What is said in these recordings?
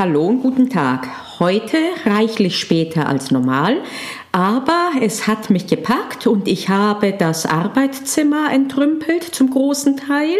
Hallo und guten Tag. Heute reichlich später als normal, aber es hat mich gepackt und ich habe das Arbeitszimmer entrümpelt zum großen Teil.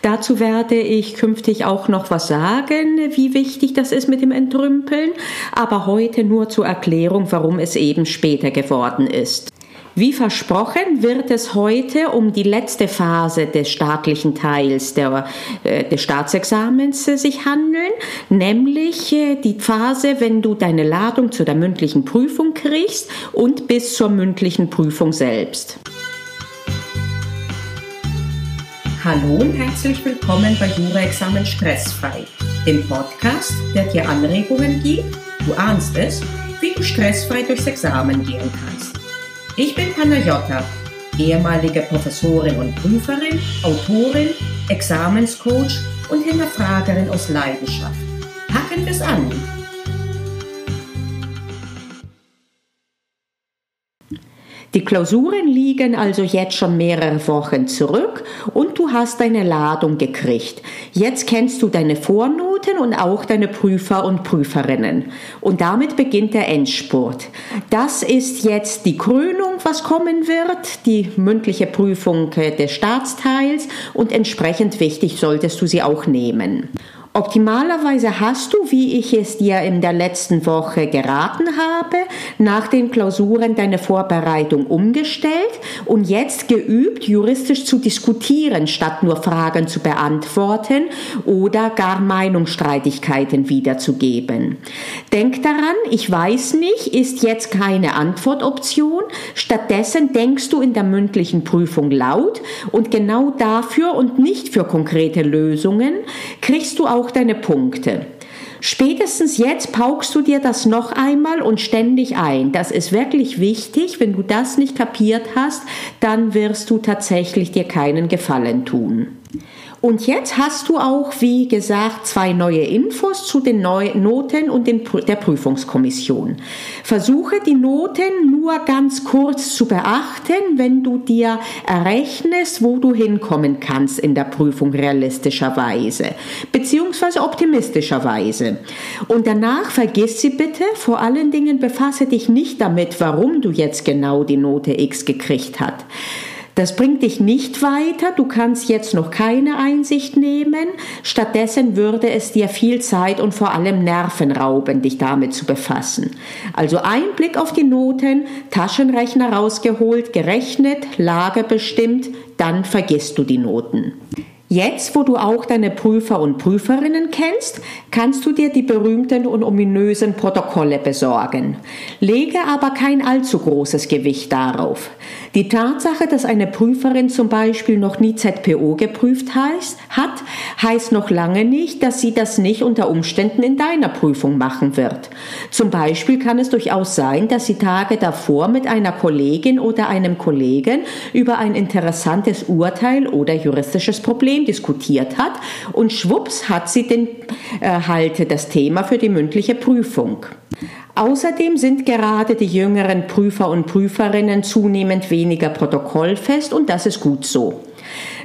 Dazu werde ich künftig auch noch was sagen, wie wichtig das ist mit dem Entrümpeln, aber heute nur zur Erklärung, warum es eben später geworden ist. Wie versprochen wird es heute um die letzte Phase des staatlichen Teils der, äh, des Staatsexamens äh, sich handeln, nämlich äh, die Phase, wenn du deine Ladung zu der mündlichen Prüfung kriegst und bis zur mündlichen Prüfung selbst. Hallo und herzlich willkommen bei Jura-Examen Stressfrei, dem Podcast, der dir Anregungen gibt, du ahnst es, wie du stressfrei durchs Examen gehen kannst. Ich bin Panayota, ehemalige Professorin und Prüferin, Autorin, Examenscoach und Hinterfragerin aus Leidenschaft. Packen wir es an! Die Klausuren liegen also jetzt schon mehrere Wochen zurück und hast deine Ladung gekriegt. Jetzt kennst du deine Vornoten und auch deine Prüfer und Prüferinnen. Und damit beginnt der Endspurt. Das ist jetzt die Krönung, was kommen wird, die mündliche Prüfung des Staatsteils und entsprechend wichtig solltest du sie auch nehmen. Optimalerweise hast du, wie ich es dir in der letzten Woche geraten habe, nach den Klausuren deine Vorbereitung umgestellt und jetzt geübt, juristisch zu diskutieren, statt nur Fragen zu beantworten oder gar Meinungsstreitigkeiten wiederzugeben. Denk daran, ich weiß nicht, ist jetzt keine Antwortoption. Stattdessen denkst du in der mündlichen Prüfung laut und genau dafür und nicht für konkrete Lösungen kriegst du auch auch deine Punkte. Spätestens jetzt paukst du dir das noch einmal und ständig ein. Das ist wirklich wichtig. Wenn du das nicht kapiert hast, dann wirst du tatsächlich dir keinen Gefallen tun. Und jetzt hast du auch, wie gesagt, zwei neue Infos zu den Noten und der Prüfungskommission. Versuche die Noten nur ganz kurz zu beachten, wenn du dir errechnest, wo du hinkommen kannst in der Prüfung realistischerweise, beziehungsweise optimistischerweise. Und danach vergiss sie bitte, vor allen Dingen befasse dich nicht damit, warum du jetzt genau die Note X gekriegt hast. Das bringt dich nicht weiter, du kannst jetzt noch keine Einsicht nehmen, stattdessen würde es dir viel Zeit und vor allem Nerven rauben, dich damit zu befassen. Also ein Blick auf die Noten, Taschenrechner rausgeholt, gerechnet, Lage bestimmt, dann vergisst du die Noten. Jetzt, wo du auch deine Prüfer und Prüferinnen kennst, kannst du dir die berühmten und ominösen Protokolle besorgen. Lege aber kein allzu großes Gewicht darauf. Die Tatsache, dass eine Prüferin zum Beispiel noch nie ZPO geprüft heißt, hat, heißt noch lange nicht, dass sie das nicht unter Umständen in deiner Prüfung machen wird. Zum Beispiel kann es durchaus sein, dass sie Tage davor mit einer Kollegin oder einem Kollegen über ein interessantes Urteil oder juristisches Problem System diskutiert hat und schwupps hat sie den, äh, halt das Thema für die mündliche Prüfung. Außerdem sind gerade die jüngeren Prüfer und Prüferinnen zunehmend weniger protokollfest und das ist gut so.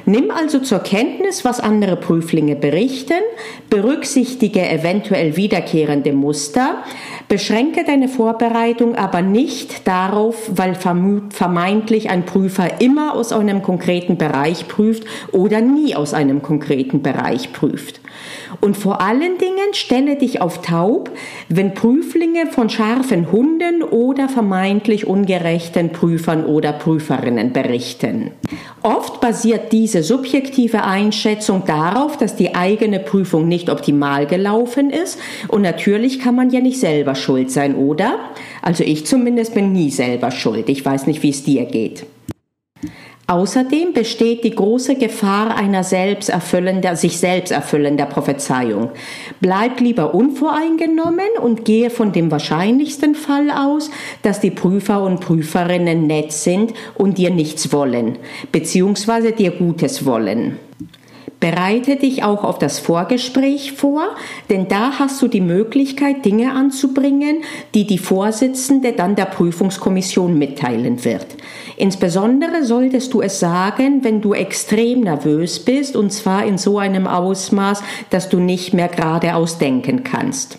Nimm also zur Kenntnis, was andere Prüflinge berichten, berücksichtige eventuell wiederkehrende Muster, beschränke deine Vorbereitung aber nicht darauf, weil vermeintlich ein Prüfer immer aus einem konkreten Bereich prüft oder nie aus einem konkreten Bereich prüft. Und vor allen Dingen stelle dich auf taub, wenn Prüflinge von scharfen Hunden oder vermeintlich ungerechten Prüfern oder Prüferinnen berichten. Oft basiert diese subjektive Einschätzung darauf, dass die eigene Prüfung nicht optimal gelaufen ist und natürlich kann man ja nicht selber schuld sein, oder? Also ich zumindest bin nie selber schuld. Ich weiß nicht, wie es dir geht. Außerdem besteht die große Gefahr einer selbsterfüllender, sich selbst erfüllender Prophezeiung. Bleib lieber unvoreingenommen und gehe von dem wahrscheinlichsten Fall aus, dass die Prüfer und Prüferinnen nett sind und dir nichts wollen, beziehungsweise dir Gutes wollen. Bereite dich auch auf das Vorgespräch vor, denn da hast du die Möglichkeit, Dinge anzubringen, die die Vorsitzende dann der Prüfungskommission mitteilen wird. Insbesondere solltest du es sagen, wenn du extrem nervös bist, und zwar in so einem Ausmaß, dass du nicht mehr geradeaus denken kannst.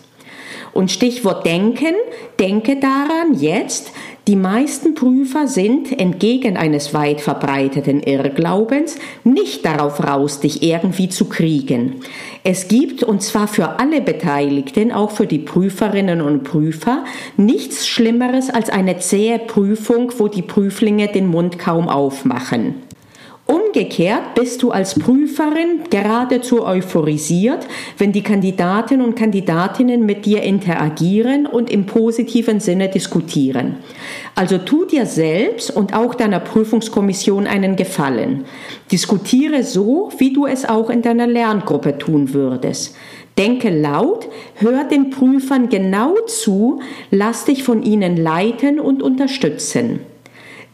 Und Stichwort denken, denke daran jetzt, die meisten Prüfer sind, entgegen eines weit verbreiteten Irrglaubens, nicht darauf raus, dich irgendwie zu kriegen. Es gibt, und zwar für alle Beteiligten, auch für die Prüferinnen und Prüfer, nichts Schlimmeres als eine zähe Prüfung, wo die Prüflinge den Mund kaum aufmachen. Umgekehrt bist du als Prüferin geradezu euphorisiert, wenn die Kandidaten und Kandidatinnen mit dir interagieren und im positiven Sinne diskutieren. Also tu dir selbst und auch deiner Prüfungskommission einen Gefallen. Diskutiere so, wie du es auch in deiner Lerngruppe tun würdest. Denke laut, hör den Prüfern genau zu, lass dich von ihnen leiten und unterstützen.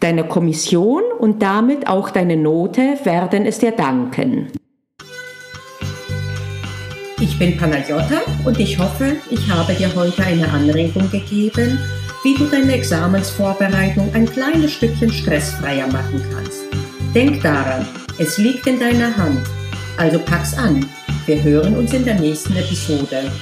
Deine Kommission und damit auch deine Note werden es dir danken. Ich bin Panagiotta und ich hoffe, ich habe dir heute eine Anregung gegeben, wie du deine Examensvorbereitung ein kleines Stückchen stressfreier machen kannst. Denk daran, es liegt in deiner Hand. Also pack's an. Wir hören uns in der nächsten Episode.